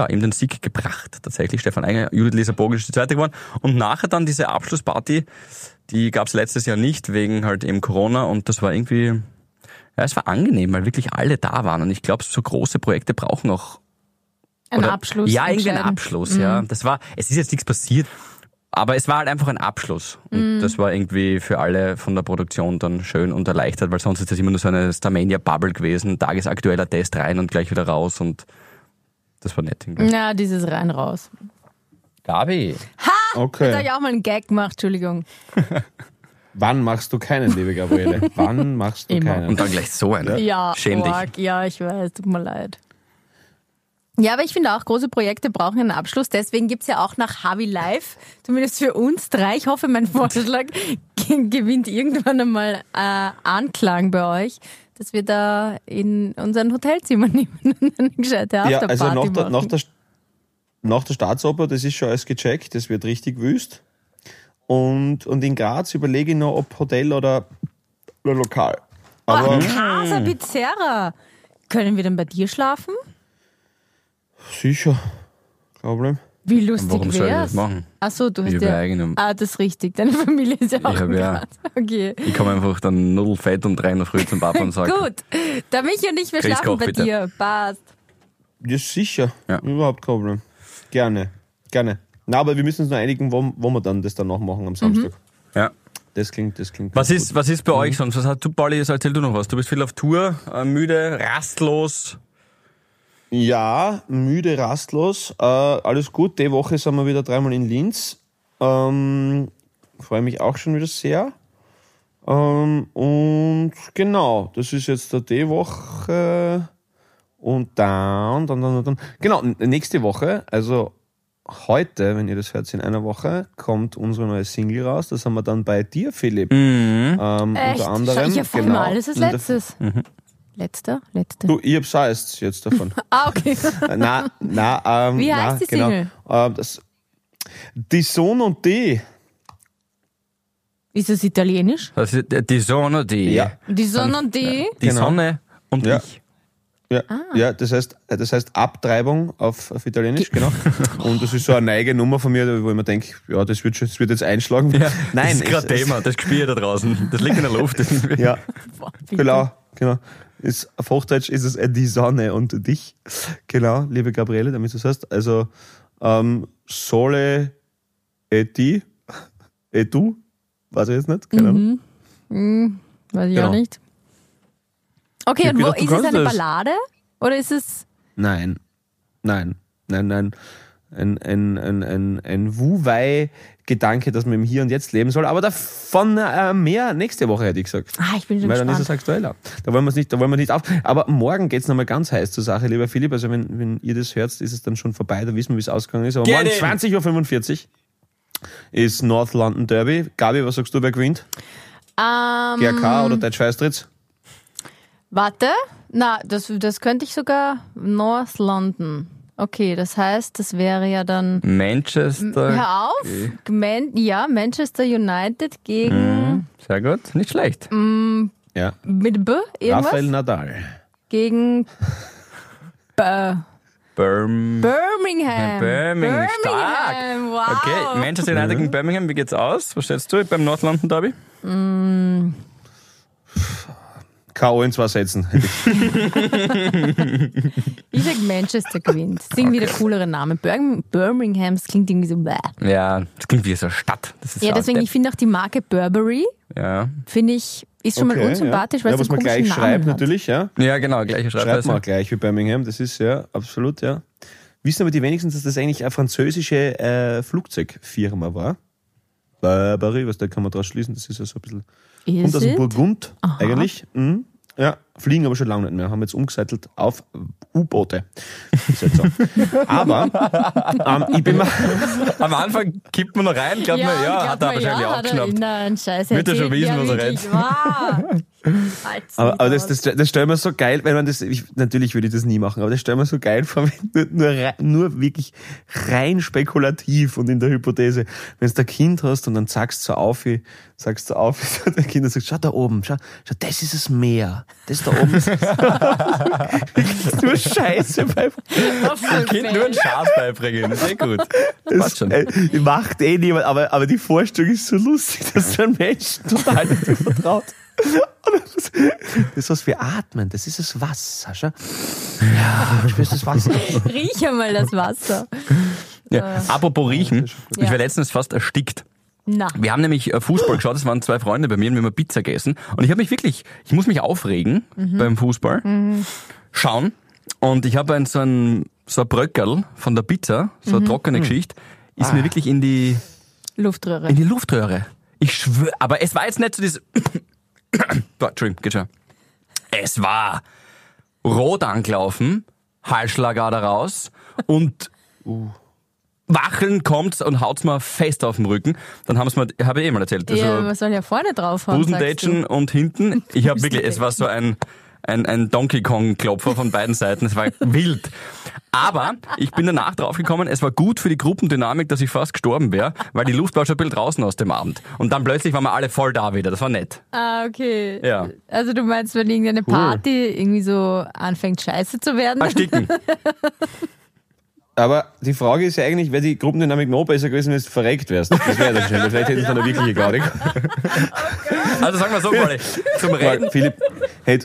ja, ihm den Sieg gebracht. Tatsächlich, Stefan Einger, Judith Bogisch ist die zweite geworden. Und nachher dann diese Abschlussparty, die gab es letztes Jahr nicht, wegen halt eben Corona und das war irgendwie, ja, es war angenehm, weil wirklich alle da waren und ich glaube, so große Projekte brauchen auch Ein oder- Abschluss. Ja, irgendwie ein. Abschluss, ja. Das war, es ist jetzt nichts passiert, aber es war halt einfach ein Abschluss. Und das war irgendwie für alle von der Produktion dann schön und erleichtert, weil sonst ist das immer nur so eine Starmania-Bubble gewesen, tagesaktueller Test rein und gleich wieder raus und das war nett. Ja, dieses rein raus. Gabi. Jetzt habe Okay. ich auch mal einen Gag gemacht, Entschuldigung. Wann machst du keinen, liebe Gabriele? Wann machst du Immer. keinen? Und dann gleich so eine. Ja, Schäm dich. ja, ich weiß, tut mir leid. Ja, aber ich finde auch, große Projekte brauchen einen Abschluss. Deswegen gibt's ja auch nach Harvey Live, zumindest für uns drei, ich hoffe, mein Vorschlag ge- gewinnt irgendwann einmal äh, Anklang bei euch, dass wir da in unseren Hotelzimmer nehmen und eine gescheite Ja, Afterparty also nach der, machen. nach, der, nach der Staatsoper, das ist schon alles gecheckt, das wird richtig wüst. Und, und in Graz überlege ich noch, ob Hotel oder, oder Lokal. Aber oh, Casa Pizzeria. Können wir dann bei dir schlafen? sicher, Problem. Wie lustig Warum soll ich wär's? das machen? Ach so, du Ich hast habe ja... eigene. Ah, das ist richtig. Deine Familie ist ja auch hab in ja-. Okay. Ich komme einfach dann nudelfett um drei in der Früh zum Papa und sage, Gut. Da Michi und ich, wir schlafen Koch, bei bitte. dir. Passt. Ja, sicher. Ja. Überhaupt kein Problem. Gerne, gerne. Na, aber wir müssen uns noch einigen, wo, wo wir dann das dann noch machen am Samstag. ja. Das klingt, das klingt. Was ist, was ist bei Mhm. euch sonst? Was hast du, Pauli, jetzt erzähl du noch was. Du bist viel auf Tour, äh, müde, rastlos. Ja, müde, rastlos. Äh, alles gut. Die Woche sind wir wieder dreimal in Linz. Ähm, Freue mich auch schon wieder sehr. Ähm, und genau, das ist jetzt der die Woche. Und dann, dann, dann, dann. Genau, nächste Woche, also heute, wenn ihr das hört, in einer Woche, kommt unsere neue Single raus. Das haben wir dann bei dir, Philipp. Mhm. Ähm, Echt? unter anderem. Schau, ich erfahre genau, mal alles als letztes. Letzter? Letzte. Du, ich hab's erst jetzt davon. Ah, okay. na, na, ähm, Wie na, heißt die genau. Single? Ähm, das, die Sohn und die. Ist das italienisch? Das ist äh, die Sonne, die, Ja. Die Sonne und die? die Genau. Sonne und Ja. ich. Ja, Ah. ja das, heißt, das heißt Abtreibung auf, auf Italienisch, genau. Und das ist so eine neige Nummer von mir, wo ich mir denke, ja, das wird, schon, das wird jetzt einschlagen. das Nein, ist gerade es- es- Thema, das Gespiel da draußen. Das liegt in der Luft. Ja, genau, genau. Ist, auf Hochdeutsch ist es äh, die Sonne und dich. Genau, liebe Gabriele, damit du es hast. Also, ähm, Sole et die, et du, weiß ich jetzt nicht, keine Ahnung. Weiß ich Genau. auch nicht. Okay, Ich und wo, gedacht, ist es eine das. Ballade? Oder ist es. Nein, nein, nein, nein. ein, ein, ein, ein, ein Wu-Wei-Gedanke, dass man im Hier und Jetzt leben soll. Aber davon äh, mehr nächste Woche, hätte ich gesagt. Ah, ich bin schon Weil dann ist es aktueller. Da wollen wir es nicht, da wollen wir nicht auf. Aber morgen geht's nochmal ganz heiß zur Sache, lieber Philipp. Also wenn, wenn ihr das hört, ist es dann schon vorbei, da wissen wir, wie es ausgegangen ist. Aber Get morgen in. 20.45 Uhr ist North London Derby. Gabi, was sagst du, wer gewinnt? Ähm, GRK oder Deutsch Feistritz? Warte, na, das, das könnte ich sogar North London. Okay, das heißt, das wäre ja dann. Manchester. Hör auf! Man, ja, Manchester United gegen. Sehr gut, nicht schlecht. Ja. Mit B? Irgendwas? Rafael Nadal. Gegen. B Birm Birmingham. Birmingham, stark. Birmingham, Wow. Okay, Manchester United gegen Birmingham, wie geht's aus? Was stellst du beim North London Derby? K.O. in zwei Sätzen. Ich sag Manchester gewinnt. Das ist irgendwie der coolere Name. Bir- Birmingham, das klingt irgendwie so. Bäh. Ja, das klingt wie so eine Stadt. Das ist Ja, deswegen, ich finde auch die Marke Burberry, Ja. finde ich, ist schon mal unsympathisch, ja. weil ja, es was einen man gleich Namen schreibt, hat. natürlich, ja. ja, genau, gleiche Schreibt man Schreibweise. gleich wie Birmingham, das ist ja absolut, ja. Wissen aber die wenigsten, dass das eigentlich eine französische äh, Flugzeugfirma war. Burberry, was da kann man draus schließen, das ist ja so ein bisschen. Ist Kommt aus dem? Burgund eigentlich. Mhm. Ja, fliegen aber schon lange nicht mehr. Haben jetzt umgesettelt auf U-Boote. So. aber ähm, ich bin mal. Am Anfang kippt man noch rein, glaubt man, ja, hat er man, wahrscheinlich ja, auch hat er geschnappt. in einen Scheiß Wird er schon wissen, ja, was er redet. Aber, aber das, das, das stellen wir so geil, wenn man das, ich, natürlich würde ich das nie machen, aber das stellen wir so geil vor, wenn nur, nur, wirklich rein spekulativ und in der Hypothese, wenn du ein Kind hast und dann sagst du so auf, wie- sagst du auf, wie der Kind sagt, schau da oben, schau, schau, das ist das Meer, das da oben ist nur Scheiße beim, Dem Kind nur ein Schaf beibringen, sehr gut. Passt schon. äh, macht eh niemand, aber, aber die Vorstellung ist so lustig, dass so ein Mensch total nicht vertraut. Das das ist was wir atmen, das ist das Wasser, schau. Ja, spürst das Wasser? Riech einmal das Wasser. Ja. Apropos Riechen, ich war letztens fast erstickt. Na. Wir haben nämlich äh, Fußball geschaut, es waren zwei Freunde bei mir und wir haben Pizza gegessen. Und ich habe mich wirklich, ich muss mich aufregen beim Fußball. Schauen. Und ich habe ein, so ein, so ein Bröckerl von der Pizza, so eine trockene Geschichte, ist mir wirklich in die, Luftröhre. in die Luftröhre. Ich schwöre, aber es war jetzt nicht so dieses, Entschuldigung, geht schon. Es war rot angelaufen, Halsschlagader raus und Wacheln kommt's und haut's mir fest auf den Rücken. Dann haben mir, habe ich eh mal erzählt. Also, ja, was soll ja vorne drauf haben? du? und hinten. Ich habe wirklich, es war so ein, ein, ein Donkey Kong Klopfer von beiden Seiten. Es war wild. Aber ich bin danach draufgekommen, es war gut für die Gruppendynamik, dass ich fast gestorben wäre, weil die Luft war schon ein bisschen draußen aus dem Abend. Und dann plötzlich waren wir alle voll da wieder. Das war nett. Ah, okay. Ja. Also du meinst, wenn irgendeine Party irgendwie so anfängt scheiße zu werden? Ersticken. Aber die Frage ist ja eigentlich, wäre die Gruppendynamik noch besser gewesen, wenn du verreckt wärst. Das wäre das schnell. Vielleicht hätten sie dann eine wirkliche Gaudi. Also sagen wir so, Pauli, zum Reden. Weil Philipp, hey,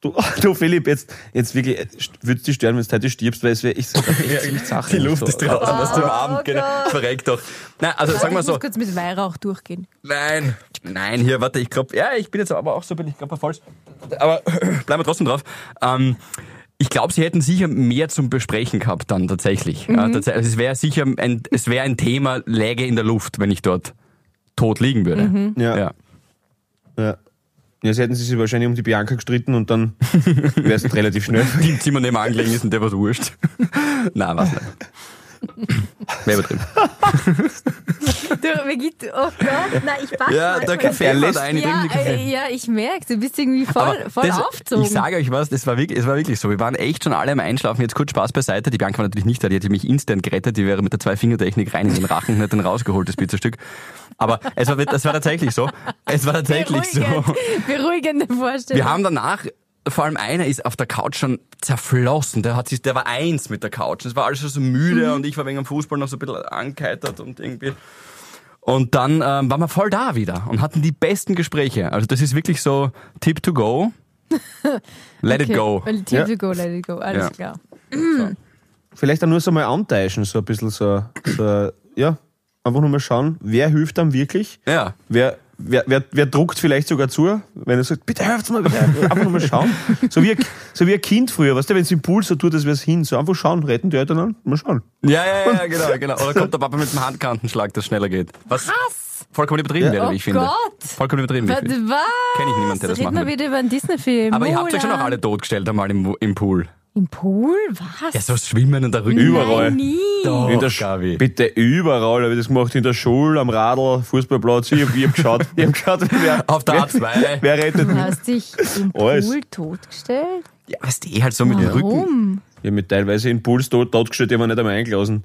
du, du Philipp, jetzt, jetzt wirklich, würde es dich stören, wenn du heute stirbst, weil es wäre echt so echt ziemlich Sache. Die Luft ist draußen aus dem Abend, genau. Verreckt doch. Nein, also sagen wir ich so. muss kurz mit Weihrauch durchgehen. Nein, nein, hier, warte, ich glaube, ja, ich bin jetzt aber auch so, bin ich glaube falsch. Aber bleiben wir trotzdem drauf. Ähm, ich glaube, sie hätten sicher mehr zum Besprechen gehabt dann tatsächlich. Ja, tats also es wäre sicher ein, es wäre ein Thema, läge in der Luft, wenn ich dort tot liegen würde. Ja. Ja. Ja. Ja, sie hätten sich wahrscheinlich um die Bianca gestritten und dann wäre es relativ schnell. Die im Zimmer nebenan gelegen ist und der was wurscht. Nein, was nicht. Wäre übertrieben. Du, mir geht, oh Gott, nein, ich pack Ja, der Er war lässt- da eine Ja, äh, ja, ich merke, du bist irgendwie voll, Aber voll das- aufgezogen. Ich sage euch was, das war wirklich, es war wirklich so. Wir waren echt schon alle am Einschlafen. Jetzt kurz Spaß beiseite. Die Bianca war natürlich nicht da. Die hätte mich instant gerettet. Die wäre mit der Zwei-Finger-Technik rein in den Rachen und hätte dann rausgeholt, das Pizzastück. Aber es war, das war tatsächlich so. Es war tatsächlich so. Beruhigend, beruhigende Vorstellung. Wir haben danach, vor allem einer ist auf der Couch schon zerflossen. Der hat sich, der war eins mit der Couch. Es war alles schon so müde und ich war wegen dem Fußball noch so ein bisschen angeheitert und irgendwie. Und dann ähm, waren wir voll da wieder und hatten die besten Gespräche. Also das ist wirklich so Tip to go. Let it Okay, go. Well, Tip Ja. to go, let it go, alles Ja. klar. Vielleicht auch nur so mal anteischen, so ein bisschen so, so ja, einfach nur mal schauen, wer hilft einem wirklich, Ja. wer, wer, wer, wer druckt vielleicht sogar zu, wenn er sagt, bitte hört mal, bitte einfach mal schauen. So wie, ein- so wie ein Kind früher, weißt du, wenn es im Pool so tut, als wäre es hin. So einfach schauen, retten die Eltern an, mal schauen. Ja, ja, ja, genau, genau. Oder kommt der Papa mit dem Handkantenschlag, dass es schneller geht. Was vollkommen übertrieben wäre, Oh wie ich finde. Gott. Vollkommen übertrieben. Was? finde. Kenn ich niemanden, der das Reden machen wir würde. wieder über einen Disney-Film. Aber ihr habt euch schon auch alle totgestellt einmal im, im Pool. Im Pool? Was? Ja, so schwimmen und der Rücken. Überall. Nein, nie. Doch, In der Sch- Gabi. Bitte überall habe ich das gemacht, in der Schule, am Radl, Fußballplatz. Ich habe hab geschaut, ich hab geschaut wer, Auf der wer, A2. wer rettet Du mich. hast dich im Alles. Pool totgestellt? Ja, weißt du, eh halt so mit dem Rücken. Warum? Ich habe mich teilweise in Pools tot, totgestellt, die haben wir nicht einmal eingelassen.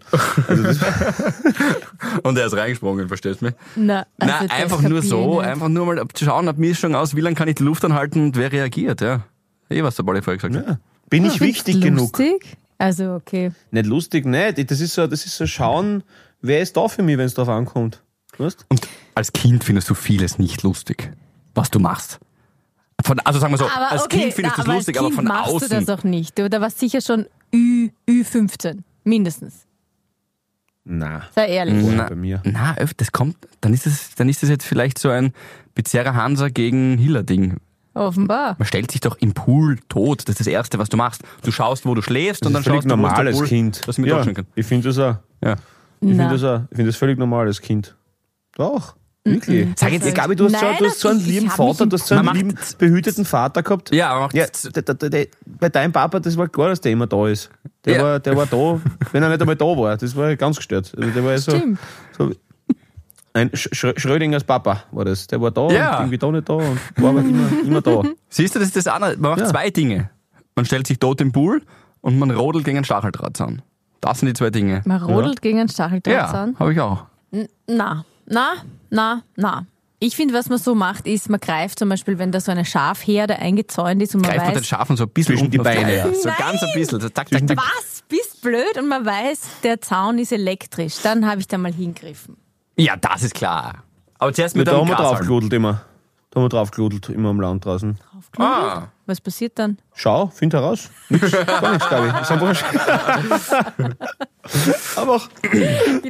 Also Und er ist reingesprungen, verstehst du mich? Na, also Nein, einfach nur so, einfach nur mal zu schauen, ab Mischung aus, wie lange kann ich die Luft anhalten und wer reagiert, ja. Eh, was der Bolli vorher gesagt hat. Bin ich wichtig du genug? lustig? Also, okay. Nicht lustig, nicht. Das ist so, das ist so schauen, wer ist da für mich, wenn es drauf ankommt. Weißt? Und als Kind findest du vieles nicht lustig, was du machst. Von, also sagen wir so, Aber als okay, Kind findest du na, es lustig, als aber kind von machst außen. du das auch nicht. Du, da warst sicher schon Ü, Ü15. Mindestens. Nein. Sei ehrlich. na, bei mir. Na, das kommt, dann ist es, dann ist es jetzt vielleicht so ein Bizarrer Hansa gegen Hiller-Ding. Offenbar. Man stellt sich doch im Pool tot. Das ist das Erste, was du machst. Du schaust, wo du schläfst und Das dann ist völlig schaust du, wo ist normal der als Pool, Kind. dass ich ja, kann. ich finde das auch. Ja. Ich finde das auch. Ich finde das völlig normal als Kind. Doch. Wirklich. Sag jetzt, glaube, du hast, so, Nein, du hast so einen lieben Vater, du hast so einen Man lieben, behüteten Vater gehabt. Ja, aber macht Ja, bei deinem Papa, das war klar, dass der immer da ist. Der, Ja. war, der war da, wenn er nicht einmal da war. Das war ganz gestört. Also der war so, Stimmt. so ein Sch Sch Schrödingers Papa war das. Der war da Ja. und irgendwie da nicht da und war aber immer, immer da. Siehst du, das ist das andere. Man macht Ja. zwei Dinge. Man stellt sich tot im Pool und man rodelt gegen einen Stacheldrahtzaun. Das sind die zwei Dinge. Man rodelt gegen einen Stacheldraht Ja, an. habe ich auch. Na, na, na, na. Ich finde, was man so macht, ist, man greift zum Beispiel, wenn da so eine Schafherde eingezäunt ist und man Greift man den weiß, Schafen so ein bisschen Zwischen die Beine. Eier. So Nein! ganz ein bisschen. So zack, zack, zack. was, bist blöd und man weiß, der Zaun ist elektrisch. Dann habe ich da mal hingriffen. Ja, das ist klar. Aber zuerst Ja, mit da einem haben wir draufgeludelt immer. Da haben wir draufgeludelt, immer am Land draußen. Ah, Was passiert dann? Schau, find heraus. Nix, gar nichts, glaube ich. Ist einfach ein Aber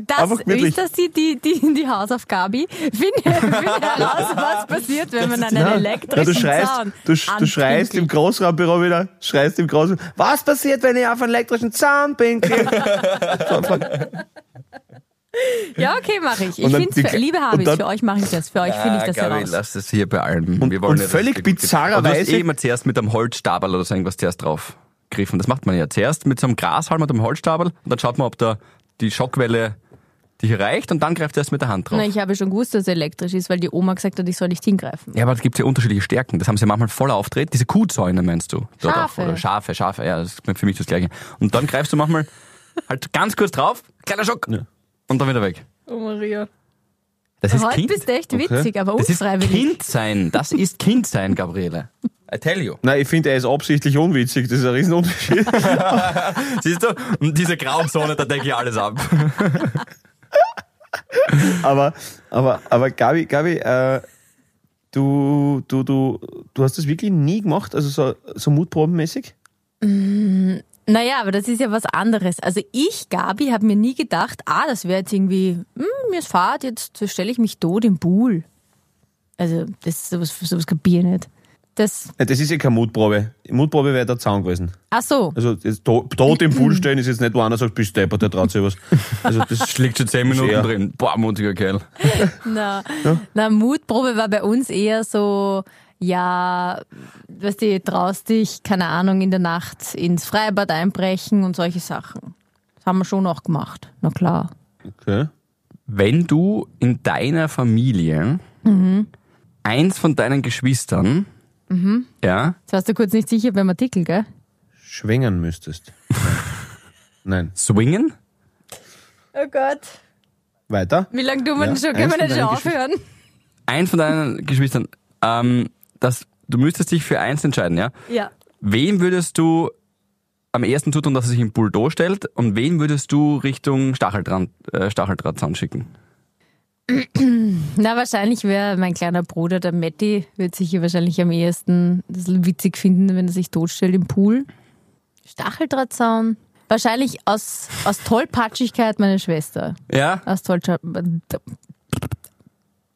Das, Einfach ist das die, die, die, die Hausaufgabe? Finde find heraus, was passiert, wenn man einen Ja, elektrischen du schreist, Zaun du, du schreist im. Großraumbüro wieder, schreist im Großraum, was passiert, wenn ich auf einen elektrischen Zaun pinkel? Ja, okay, mache ich. Ich Und dann finde die- es, liebe Habis, dann- für euch mache ich das. Für euch finde ich das Gabi, heraus. lass das hier bei allen. Und- Wir wollen und dass völlig gut geht. bizarrerweise- Aber Du hast eh immer zuerst mit einem Holzstabel oder so irgendwas zuerst drauf gegriffen. Das macht man ja. Zuerst mit so einem Grashalm und einem Holzstabel und dann schaut man, ob da die Schockwelle dich erreicht und dann greift er erst mit der Hand drauf. Na, ich habe schon gewusst, dass es elektrisch ist, weil die Oma gesagt hat, ich soll nicht hingreifen. Ja, aber es gibt ja unterschiedliche Stärken. Das haben sie manchmal voll aufdreht. Diese Kuhzäune meinst du? Dort Schafe. Oder Schafe, Schafe, ja, das ist für mich das Gleiche. Und dann greifst du manchmal halt ganz kurz drauf, kleiner Schock und dann wieder weg. Oh Maria. Das ist Heute Kind. bist du echt witzig, aber Das ist unfreiwillig. Kind sein. Das ist Kind sein, Gabriele. I tell you. Nein, ich finde, er ist absichtlich unwitzig. Das ist ein Riesenunterschied. Siehst du? Und diese Grauzone, da denke ich alles ab. aber, aber, aber Gabi, Gabi, äh, du, du, du, du hast das wirklich nie gemacht, also so, so mutprobenmäßig? Naja, aber das ist ja was anderes. Also ich, Gabi, habe mir nie gedacht, ah, das wäre jetzt irgendwie, hm, mir ist Fahrt, jetzt stelle ich mich tot im Pool. Also das sowas, sowas kapiere ich nicht. Das, Ja, das ist ja keine Mutprobe. Mutprobe wäre der Zaun gewesen. ach so, Also jetzt to- tot im Pool stellen ist jetzt nicht, wo einer sagt, bist deppert, der traut sich was. Also das Liegt schon zehn Minuten eher- drin. Boah, mutiger Kerl. na, na, Mutprobe war bei uns eher so, ja, weißt du, traust dich, keine Ahnung, in der Nacht ins Freibad einbrechen und solche Sachen. Das haben wir schon auch gemacht, na klar. Okay. Wenn du in deiner Familie eins von deinen Geschwistern, ja, Jetzt warst du kurz nicht sicher beim Artikel, gell? Schwängern müsstest. Nein. swingen, Oh Gott. Weiter? Wie lange tun wir Ja, denn schon? Können wir nicht schon aufhören? eins von deinen Geschwistern, ähm, das, du müsstest dich für eins entscheiden, ja? Ja. Wen würdest du am ersten zutun, dass er sich im Pool durchstellt und wen würdest du Richtung Stacheldraht, äh, Stacheldrahtzaun schicken? Na, wahrscheinlich wäre mein kleiner Bruder, der Matti, wird sich hier wahrscheinlich am ehesten das witzig finden, wenn er sich totstellt im Pool. Stacheldrahtzaun. Wahrscheinlich aus, aus Tollpatschigkeit meine Schwester. Ja? Aus Tollpatschigkeit.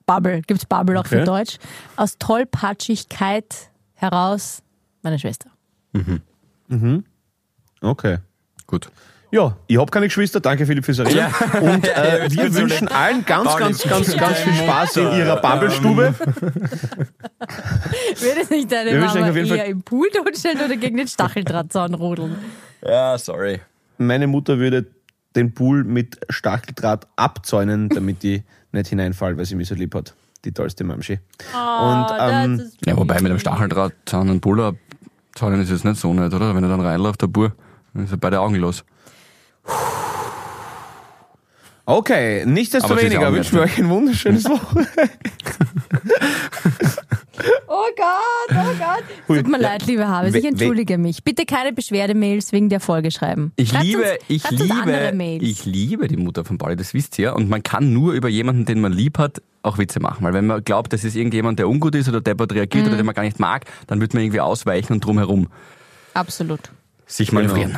Bubble, gibt's Bubble auch für Okay. Deutsch. Aus Tollpatschigkeit heraus meine Schwester. Okay. Gut. Ja, ich habe keine Geschwister, danke Philipp fürs Reden. Und äh, wir wünschen allen ganz, Pauli, ganz, ganz, ganz viel Spaß in ihrer Bubble-Stube. Würde sich deine Wir Mama auf jeden Fall- eher im Pool totstellen oder gegen den Stacheldrahtzaun rodeln? Ja, sorry. Meine Mutter würde den Pool mit Stacheldraht abzäunen, damit die nicht hineinfällt, weil sie mich so lieb hat. Die tollste Mamschi. Und ähm, Ja, wobei mit dem Stacheldraht an einen Buller zahlen ist jetzt nicht so nicht, oder? Wenn er dann reinläuft, der Bur, dann ist er beide Augen los. Okay, nichtsdestoweniger wünschen wir euch ein wunderschönes Wochenende. Oh Gott, oh Gott. Tut mir leid, liebe Habes, ich entschuldige mich. Bitte keine Beschwerdemails wegen der Folge schreiben. Ich Schreibt liebe, uns, ich liebe, ich liebe die Mutter von Pauli, das wisst ihr. Und man kann nur über jemanden, den man lieb hat, auch Witze machen. Weil wenn man glaubt, das ist irgendjemand, der ungut ist oder deppert reagiert Mhm. oder den man gar nicht mag, dann wird man irgendwie ausweichen und drumherum Absolut. sich manövrieren.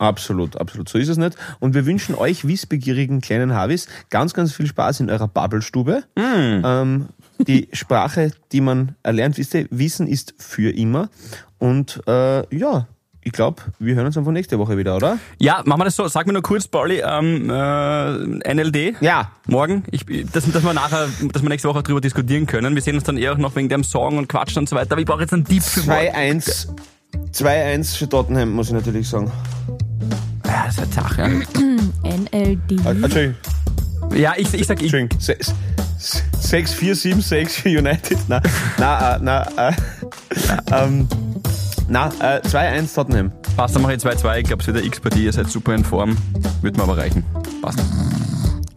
Absolut, absolut. So ist es nicht. Und wir wünschen euch wissbegierigen kleinen Havis ganz, ganz viel Spaß in eurer Bubble-Stube. Ähm, die Sprache, die man erlernt, wisst ihr, Wissen ist für immer. Und äh, ja, ich glaube, wir hören uns einfach nächste Woche wieder, oder? Ja, machen wir das so. Sag mir nur kurz, Pauli, ähm, äh, NLD. Ja. Morgen, ich, dass, dass wir nachher, dass wir nächste Woche darüber diskutieren können. Wir sehen uns dann eher auch noch wegen dem Song und Quatschen und so weiter. Aber ich brauche jetzt einen Deep für morgen. 2-1. 2-1 für Tottenham, muss ich natürlich sagen. Ja, das ist eine Sache. NLD. Äh, Entschuldigung, Ja, ich, ich sag ich. Entschuldigung. 6, 4, 7, 6 für United. Na, na, äh, na, äh, ähm, na, äh, 2-1 Tottenham. Passt, dann mache ich 2-2. Ich glaube, es wird eine X-Partie. Ihr seid super in Form. Wird mir aber reichen. Passt.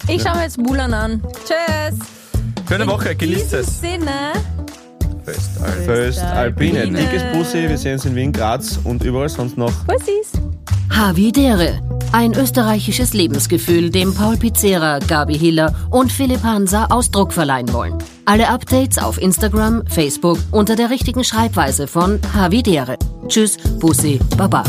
Ich schaue mir jetzt Mulan an. Tschüss. Schöne Woche, genießt In es. diesem Sinne. First Alpine. Alpine. Dickes Bussi, wir sehen uns in Wien, Graz und überall sonst noch. Bussis. Havidere. Ein österreichisches Lebensgefühl, dem Paul Pizzera, Gabi Hiller und Philipp Hansa Ausdruck verleihen wollen. Alle Updates auf Instagram, Facebook unter der richtigen Schreibweise von Havidere. Tschüss, Bussi, Baba.